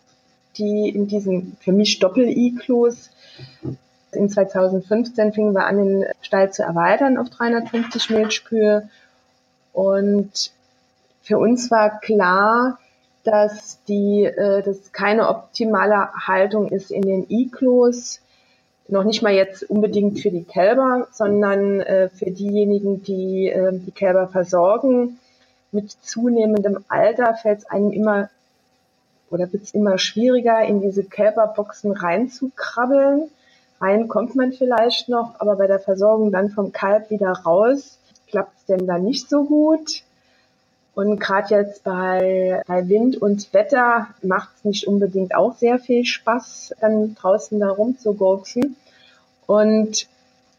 die in diesem für mich Doppel-Iglos. In 2015 fingen wir an, den Stall zu erweitern auf 350 Milchkühe. Und für uns war klar, dass die, äh, das keine optimale Haltung ist in den Iglos. Noch nicht mal jetzt unbedingt für die Kälber, sondern äh, für diejenigen, die äh, die Kälber versorgen mit zunehmendem Alter fällt es einem immer oder wird es immer schwieriger, in diese Kälberboxen reinzukrabbeln. Rein kommt man vielleicht noch, aber bei der Versorgung dann vom Kalb wieder raus, klappt es denn da nicht so gut. Und gerade jetzt bei, bei Wind und Wetter macht es nicht unbedingt auch sehr viel Spaß, dann draußen da rumzugurken. Und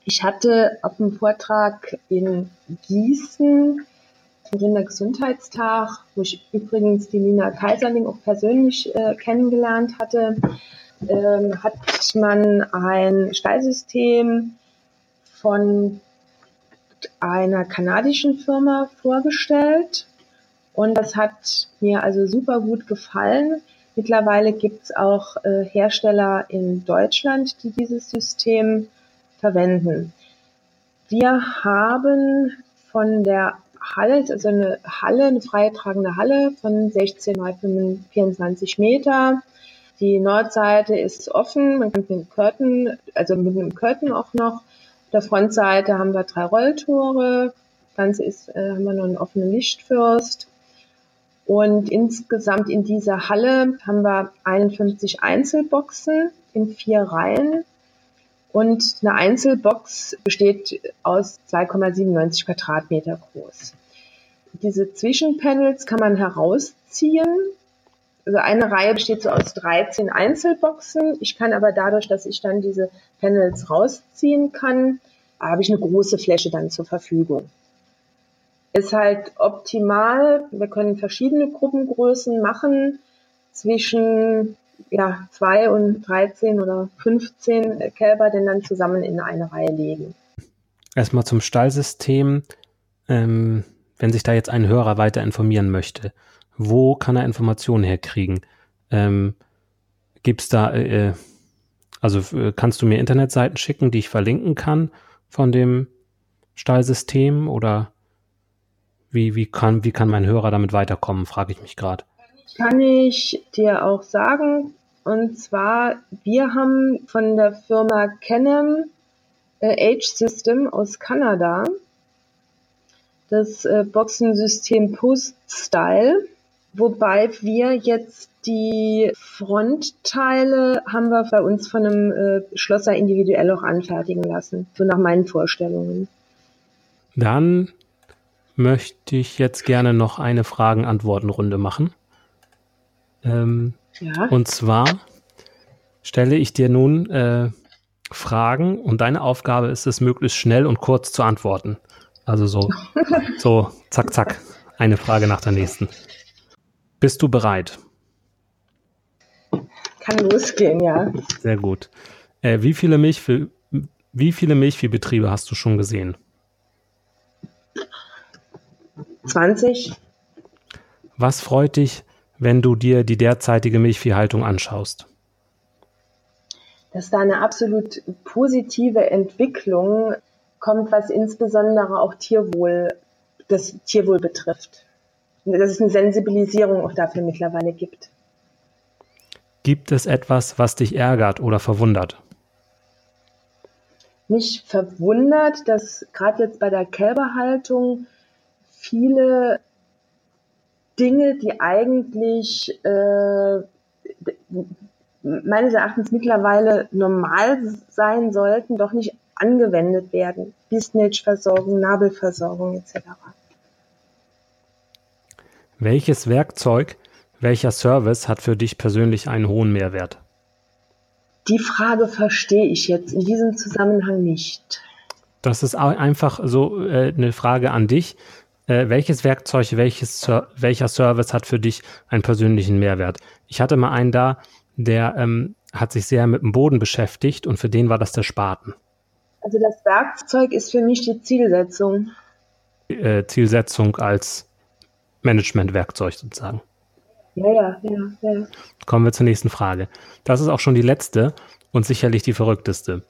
ich hatte auf dem Vortrag in Gießen Rindergesundheitstag, wo ich übrigens die Nina Kaiserling auch persönlich äh, kennengelernt hatte, ähm, hat man ein Stallsystem von einer kanadischen Firma vorgestellt und das hat mir also super gut gefallen. Mittlerweile gibt es auch äh, Hersteller in Deutschland, die dieses System verwenden. Wir haben von der Halle, also eine Halle, eine freitragende Halle von 16 mal 24 Meter. Die Nordseite ist offen, man kann mit dem Curtain, also mit einem Curtain auch noch. Auf der Frontseite haben wir drei Rolltore. Das Ganze ist, äh, haben wir noch einen offenen Lichtfürst. Und insgesamt in dieser Halle haben wir 51 Einzelboxen in vier Reihen. Und eine Einzelbox besteht aus 2,97 Quadratmeter groß. Diese Zwischenpanels kann man herausziehen. Also eine Reihe besteht so aus 13 Einzelboxen. Ich kann aber dadurch, dass ich dann diese Panels rausziehen kann, habe ich eine große Fläche dann zur Verfügung. Ist halt optimal. Wir können verschiedene Gruppengrößen machen zwischen ja, zwei und 13 oder 15 Kälber denn dann zusammen in eine Reihe legen. Erstmal zum Stallsystem. Ähm, wenn sich da jetzt ein Hörer weiter informieren möchte, wo kann er Informationen herkriegen? Ähm, Gibt es da, äh, also äh, kannst du mir Internetseiten schicken, die ich verlinken kann von dem Stallsystem oder wie, wie, kann, wie kann mein Hörer damit weiterkommen, frage ich mich gerade. Kann ich dir auch sagen, Und zwar, wir haben von der Firma Canem äh, Age System aus Kanada das äh, Boxensystem Post Style, wobei wir jetzt die Frontteile haben wir bei uns von einem äh, Schlosser individuell auch anfertigen lassen, so nach meinen Vorstellungen. Dann möchte ich jetzt gerne noch eine Fragen-Antworten-Runde machen. Ähm, ja. Und zwar stelle ich dir nun äh, Fragen und deine Aufgabe ist es, möglichst schnell und kurz zu antworten. Also so, so, zack, zack, eine Frage nach der nächsten. Bist du bereit? Kann losgehen, ja. Sehr gut. Äh, wie viele Milchvieh, wie viele Milchviehbetriebe hast du schon gesehen? 20. Was freut dich, wenn du dir die derzeitige Milchviehhaltung anschaust? Dass da eine absolut positive Entwicklung kommt, was insbesondere auch Tierwohl, das Tierwohl betrifft. Dass es eine Sensibilisierung auch dafür mittlerweile gibt. Gibt es etwas, was dich ärgert oder verwundert? Mich verwundert, dass gerade jetzt bei der Kälberhaltung viele Dinge, die eigentlich äh, meines Erachtens mittlerweile normal sein sollten, doch nicht angewendet werden. Bistnitch-Versorgung, Nabelversorgung etc. Welches Werkzeug welcher Service hat für dich persönlich einen hohen Mehrwert? Die Frage verstehe ich jetzt in diesem Zusammenhang nicht. Das ist einfach so äh, eine Frage an dich. Äh, welches Werkzeug, welches, welcher Service hat für dich einen persönlichen Mehrwert? Ich hatte mal einen da, der ähm, hat sich sehr mit dem Boden beschäftigt und für den war das der Spaten. Also das Werkzeug ist für mich die Zielsetzung. Äh, Zielsetzung als Managementwerkzeug sozusagen. Ja, ja, ja, ja. Kommen wir zur nächsten Frage. Das ist auch schon die letzte und sicherlich die verrückteste.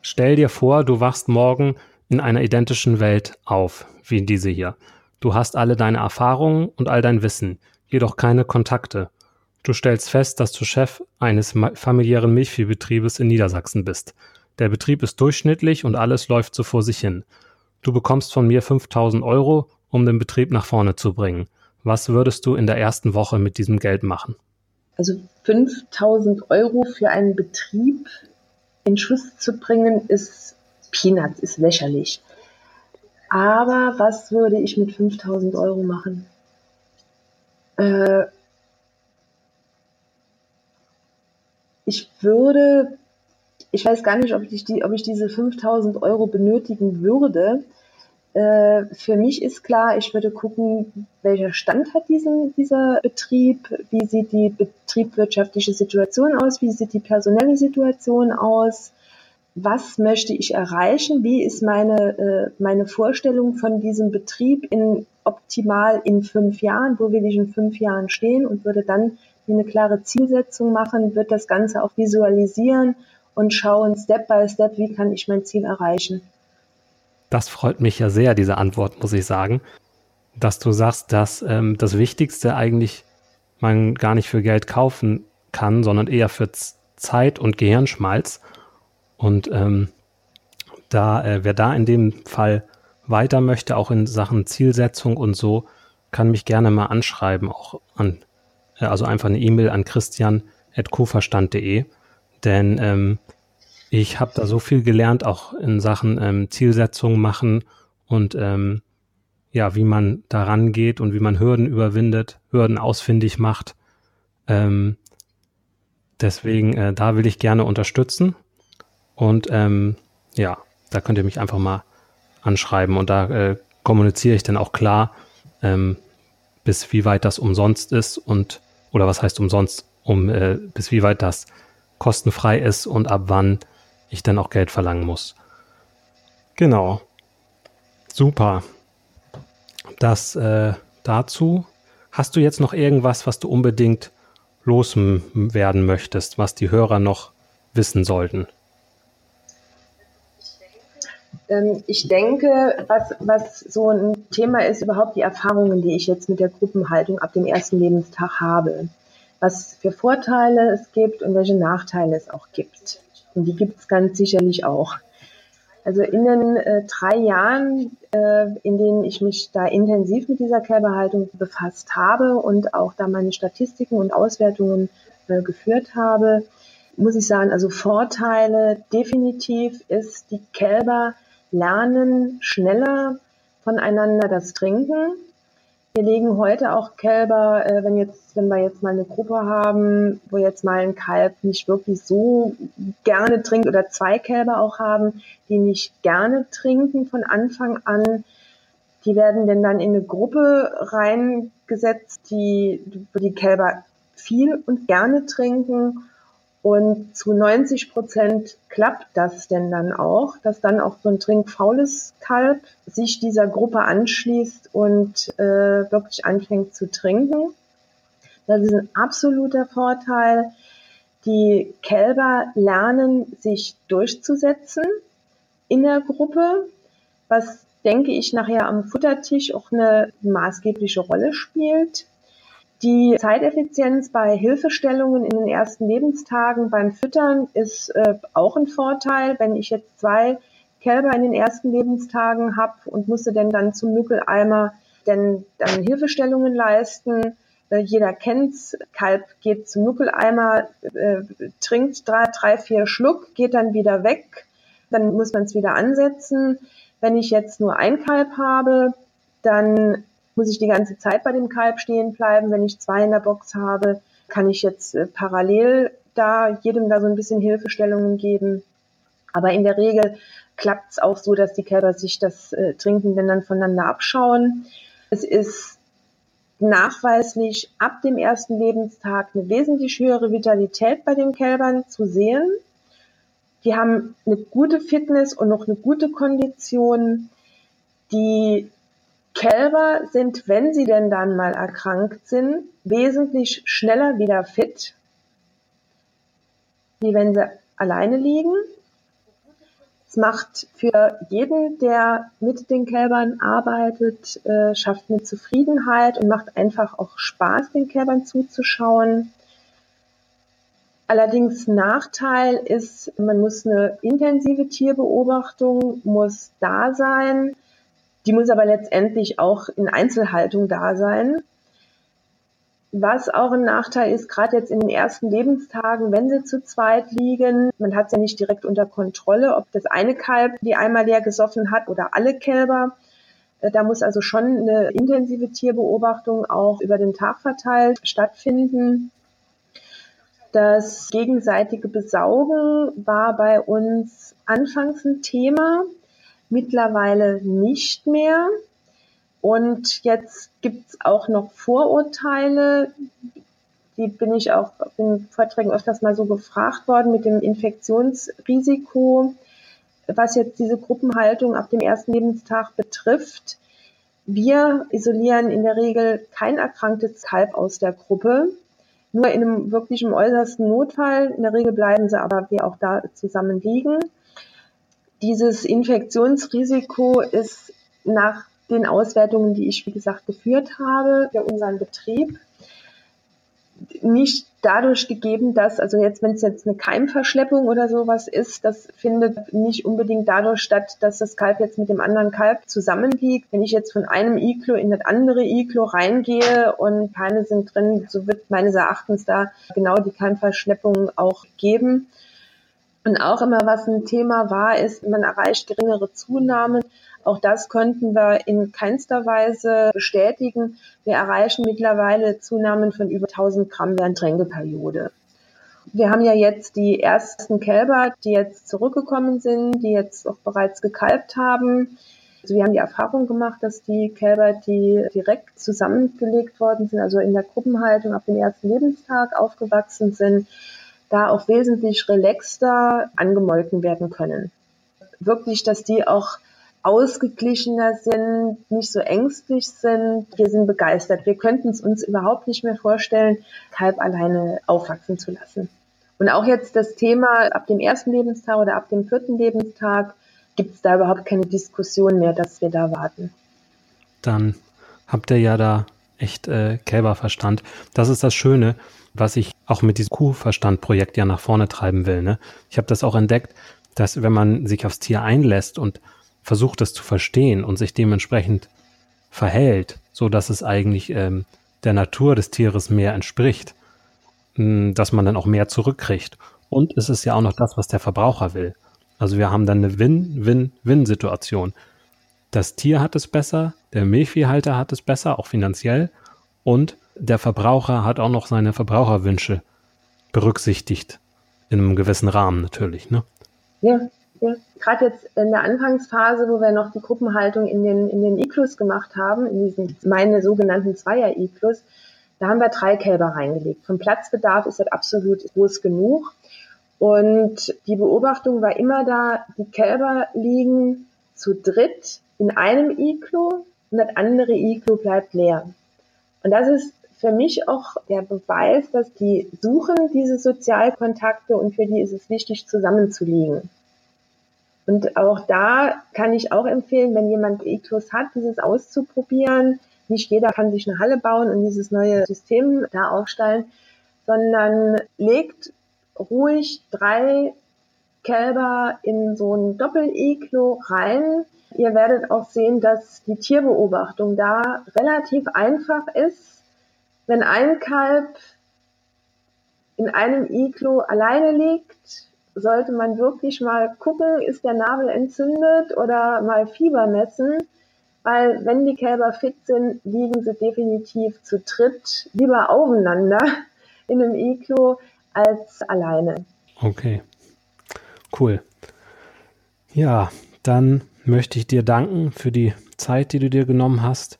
Stell dir vor, du wachst morgen in einer identischen Welt auf, wie in diese hier. Du hast alle deine Erfahrungen und all dein Wissen, jedoch keine Kontakte. Du stellst fest, dass du Chef eines familiären Milchviehbetriebes in Niedersachsen bist. Der Betrieb ist durchschnittlich und alles läuft so vor sich hin. Du bekommst von mir 5000 Euro, um den Betrieb nach vorne zu bringen. Was würdest du in der ersten Woche mit diesem Geld machen? Also 5000 Euro für einen Betrieb in Schuss zu bringen, ist Peanuts, ist lächerlich. Aber was würde ich mit 5000 Euro machen? Äh, ich würde, ich weiß gar nicht, ob ich, die, ob ich diese 5000 Euro benötigen würde, äh, für mich ist klar, ich würde gucken, welcher Stand hat diesen, dieser Betrieb, wie sieht die betriebswirtschaftliche Situation aus, wie sieht die personelle Situation aus, was möchte ich erreichen, wie ist meine, äh, meine Vorstellung von diesem Betrieb in optimal in fünf Jahren, wo will ich in fünf Jahren stehen und würde dann eine klare Zielsetzung machen, wird das Ganze auch visualisieren und schauen Step by Step, wie kann ich mein Ziel erreichen. Das freut mich ja sehr, diese Antwort, muss ich sagen, dass du sagst, dass ähm, das Wichtigste eigentlich man gar nicht für Geld kaufen kann, sondern eher für Zeit und Gehirnschmalz. Und ähm, da, äh, wer da in dem Fall weiter möchte, auch in Sachen Zielsetzung und so, kann mich gerne mal anschreiben, auch an, äh, also einfach eine E-Mail an christian.kuverstand.de, denn ähm, ich habe da so viel gelernt, auch in Sachen ähm, Zielsetzung machen und ähm, ja, wie man da rangeht und wie man Hürden überwindet, Hürden ausfindig macht. Ähm, deswegen, äh, da will ich gerne unterstützen. Und ähm, ja, da könnt ihr mich einfach mal anschreiben und da äh, kommuniziere ich dann auch klar, ähm, bis wie weit das umsonst ist und oder was heißt umsonst, um äh, bis wie weit das kostenfrei ist und ab wann ich dann auch Geld verlangen muss. Genau. Super. Das äh, dazu. Hast du jetzt noch irgendwas, was du unbedingt loswerden möchtest, was die Hörer noch wissen sollten? Ähm, ich denke, was, was so ein Thema ist, überhaupt die Erfahrungen, die ich jetzt mit der Gruppenhaltung ab dem ersten Lebenstag habe. was für Vorteile es gibt und welche Nachteile es auch gibt. Und die gibt es ganz sicherlich auch. Also in den äh, drei Jahren, äh, in denen ich mich da intensiv mit dieser Kälberhaltung befasst habe und auch da meine Statistiken und Auswertungen äh, geführt habe, muss ich sagen, also Vorteile definitiv ist, die Kälber lernen schneller voneinander das Trinken. Wir legen heute auch Kälber, äh, wenn jetzt, wenn wir jetzt mal eine Gruppe haben, wo jetzt mal ein Kalb nicht wirklich so gerne trinkt oder zwei Kälber auch haben, die nicht gerne trinken von Anfang an, die werden denn dann in eine Gruppe reingesetzt, die, wo die Kälber viel und gerne trinken und zu 90 Prozent klappt das denn dann auch, dass dann auch so ein trinkfaules Kalb sich dieser Gruppe anschließt und äh, wirklich anfängt zu trinken. Das ist ein absoluter Vorteil. Die Kälber lernen sich durchzusetzen in der Gruppe, was denke ich nachher am Futtertisch auch eine maßgebliche Rolle spielt. Die Zeiteffizienz bei Hilfestellungen in den ersten Lebenstagen beim Füttern ist äh, auch ein Vorteil. Wenn ich jetzt zwei Kälber in den ersten Lebenstagen habe und musste denn dann zum Nuckeleimer denn dann Hilfestellungen leisten, äh, jeder kennt's, Kalb geht zum Nuckeleimer, äh, trinkt drei, drei, vier Schluck, geht dann wieder weg, dann muss man es wieder ansetzen. Wenn ich jetzt nur ein Kalb habe, dann muss ich die ganze Zeit bei dem Kalb stehen bleiben. Wenn ich zwei in der Box habe, kann ich jetzt äh, parallel da jedem da so ein bisschen Hilfestellungen geben. Aber in der Regel klappt es auch so, dass die Kälber sich das äh, Trinken dann voneinander abschauen. Es ist nachweislich ab dem ersten Lebenstag eine wesentlich höhere Vitalität bei den Kälbern zu sehen. Die haben eine gute Fitness und noch eine gute Kondition. Die Kälber sind, wenn sie denn dann mal erkrankt sind, wesentlich schneller wieder fit, wie wenn sie alleine liegen. Es macht für jeden, der mit den Kälbern arbeitet, äh, schafft eine Zufriedenheit und macht einfach auch Spaß, den Kälbern zuzuschauen. Allerdings Nachteil ist, man muss eine intensive Tierbeobachtung muss da sein. Die muss aber letztendlich auch in Einzelhaltung da sein. Was auch ein Nachteil ist, gerade jetzt in den ersten Lebenstagen, wenn sie zu zweit liegen, man hat es ja nicht direkt unter Kontrolle, ob das eine Kalb die einmal leer gesoffen hat oder alle Kälber. Äh, da muss also schon eine intensive Tierbeobachtung auch über den Tag verteilt stattfinden. Das gegenseitige Besaugen war bei uns anfangs ein Thema mittlerweile nicht mehr. Und jetzt gibt's auch noch Vorurteile, die bin ich auch in Vorträgen öfters mal so gefragt worden mit dem Infektionsrisiko, was jetzt diese Gruppenhaltung ab dem ersten Lebenstag betrifft. Wir isolieren in der Regel kein erkranktes Kalb aus der Gruppe. Nur in einem wirklichen äußersten Notfall. In der Regel bleiben sie aber wir auch da zusammen liegen. Dieses Infektionsrisiko ist nach den Auswertungen, die ich, wie gesagt, geführt habe für unseren Betrieb, nicht dadurch gegeben, dass, also jetzt, wenn es jetzt eine Keimverschleppung oder sowas ist, das findet nicht unbedingt dadurch statt, dass das Kalb jetzt mit dem anderen Kalb zusammenliegt. Wenn ich jetzt von einem Iglo in das andere Iglo reingehe und keine sind drin, so wird meines Erachtens da genau die Keimverschleppung auch geben. Und auch immer, was ein Thema war, ist, man erreicht geringere Zunahmen. Auch das könnten wir in keinster Weise bestätigen. Wir erreichen mittlerweile Zunahmen von über 1000 Gramm während Tränkeperiode. Wir haben ja jetzt die ersten Kälber, die jetzt zurückgekommen sind, die jetzt auch bereits gekalbt haben. Also wir haben die Erfahrung gemacht, dass die Kälber, die direkt zusammengelegt worden sind, also in der Gruppenhaltung auf dem ersten Lebenstag aufgewachsen sind, da auch wesentlich relaxter angemolken werden können. Wirklich, dass die auch ausgeglichener sind, nicht so ängstlich sind. Wir sind begeistert. Wir könnten es uns überhaupt nicht mehr vorstellen, Kalb alleine aufwachsen zu lassen. Und auch jetzt das Thema ab dem ersten Lebenstag oder ab dem vierten Lebenstag gibt es da überhaupt keine Diskussion mehr, dass wir da warten. Dann habt ihr ja da echt äh, Kälberverstand. Das ist das Schöne, was ich auch mit diesem Kuhverstand-Projekt ja nach vorne treiben will. Ne? Ich habe das auch entdeckt, dass wenn man sich aufs Tier einlässt und versucht, es zu verstehen und sich dementsprechend verhält, so dass es eigentlich ähm, der Natur des Tieres mehr entspricht, mh, hm, dass man dann auch mehr zurückkriegt. Und es ist ja auch noch das, was der Verbraucher will. Also wir haben dann eine Win-Win-Win-Situation. Das Tier hat es besser, der Milchviehhalter hat es besser, auch finanziell, und der Verbraucher hat auch noch seine Verbraucherwünsche berücksichtigt. In einem gewissen Rahmen natürlich, ne? Ja, ja. Gerade jetzt in der Anfangsphase, wo wir noch die Gruppenhaltung in den, in den Iglus gemacht haben, in diesen meine sogenannten Zweier-Iglus, da haben wir drei Kälber reingelegt. Vom Platzbedarf ist das absolut groß genug. Und die Beobachtung war immer da, die Kälber liegen zu dritt in einem Iglo und das andere Iglo bleibt leer. Und das ist für mich auch der Beweis, dass die suchen diese Sozialkontakte und für die ist es wichtig, zusammenzulegen. Und auch da kann ich auch empfehlen, wenn jemand Iglos hat, dieses auszuprobieren. Nicht jeder kann sich eine Halle bauen und dieses neue System da aufstellen, sondern legt ruhig drei Kälber in so ein Doppel-Iglo rein. Ihr werdet auch sehen, dass die Tierbeobachtung da relativ einfach ist. Wenn ein Kalb in einem Iglo alleine liegt, sollte man wirklich mal gucken, ist der Nabel entzündet oder mal Fieber messen, weil wenn die Kälber fit sind, liegen sie definitiv zu dritt lieber aufeinander in einem Iglo, als alleine. Okay, cool. Ja, dann möchte ich dir danken für die Zeit, die du dir genommen hast,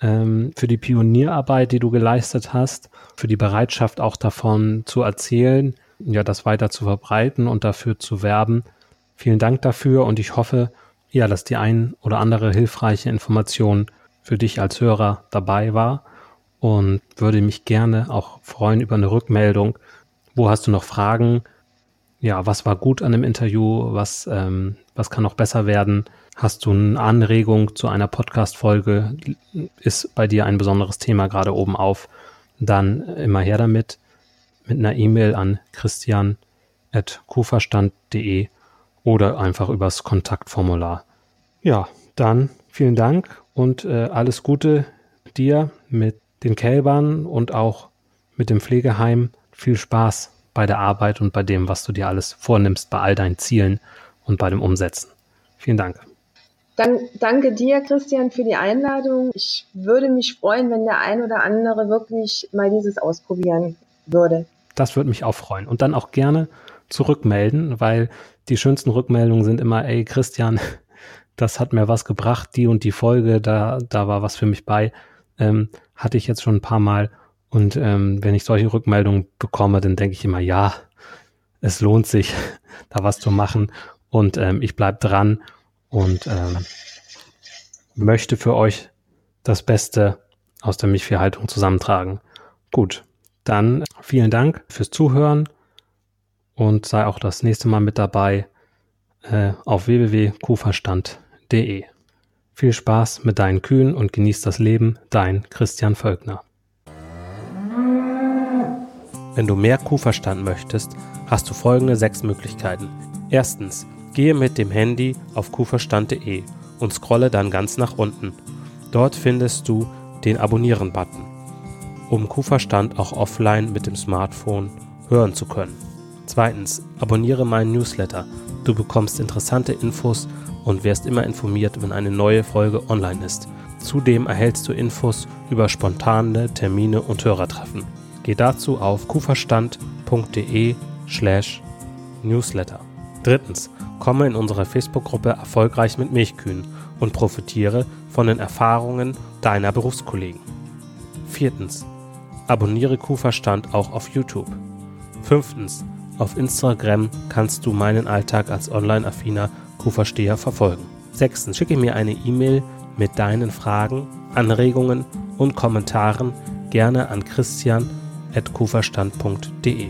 ähm, für die Pionierarbeit, die du geleistet hast, für die Bereitschaft auch davon zu erzählen, ja, das weiter zu verbreiten und dafür zu werben. Vielen Dank dafür und ich hoffe, ja, dass die ein oder andere hilfreiche Information für dich als Hörer dabei war und würde mich gerne auch freuen über eine Rückmeldung, wo hast du noch Fragen? Ja, was war gut an dem Interview? Was, ähm, was kann noch besser werden? Hast du eine Anregung zu einer Podcast-Folge? Ist bei dir ein besonderes Thema gerade oben auf? Dann immer her damit mit einer E-Mail an christian.kuverstand.de oder einfach übers Kontaktformular. Ja, dann vielen Dank und äh, alles Gute dir mit den Kälbern und auch mit dem Pflegeheim viel Spaß bei der Arbeit und bei dem, was du dir alles vornimmst, bei all deinen Zielen und bei dem Umsetzen. Vielen Dank. Dann, danke dir, Christian, für die Einladung. Ich würde mich freuen, wenn der ein oder andere wirklich mal dieses ausprobieren würde. Das würde mich auch freuen. Und dann auch gerne zurückmelden, weil die schönsten Rückmeldungen sind immer, ey, Christian, das hat mir was gebracht, die und die Folge, da, da war was für mich bei. Ähm, hatte ich jetzt schon ein paar Mal und ähm, wenn ich solche Rückmeldungen bekomme, dann denke ich immer, ja, es lohnt sich, da was zu machen. Und ähm, ich bleib dran und ähm, möchte für euch das Beste aus der Milchviehhaltung zusammentragen. Gut, dann vielen Dank fürs Zuhören und sei auch das nächste Mal mit dabei äh, auf www.kuhverstand.de. Viel Spaß mit deinen Kühen und genieß das Leben, dein Christian Völkner. Wenn du mehr Kuhverstand möchtest, hast du folgende sechs Möglichkeiten. Erstens, gehe mit dem Handy auf kuhverstand.de und scrolle dann ganz nach unten. Dort findest du den Abonnieren-Button, um Kuhverstand auch offline mit dem Smartphone hören zu können. Zweitens, abonniere meinen Newsletter. Du bekommst interessante Infos und wirst immer informiert, wenn eine neue Folge online ist. Zudem erhältst du Infos über spontane Termine und Hörertreffen. Geh dazu auf kuverstand.de slash newsletter. Drittens, komme in unsere Facebook-Gruppe Erfolgreich mit Milchkühen und profitiere von den Erfahrungen deiner Berufskollegen. Viertens, abonniere Kuhverstand auch auf YouTube. Fünftens, auf Instagram kannst du meinen Alltag als online-affiner Kuhversteher verfolgen. Sechstens, schicke mir eine E-Mail mit deinen Fragen, Anregungen und Kommentaren gerne an Christian kuverstand.de.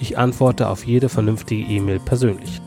Ich antworte auf jede vernünftige E-Mail persönlich.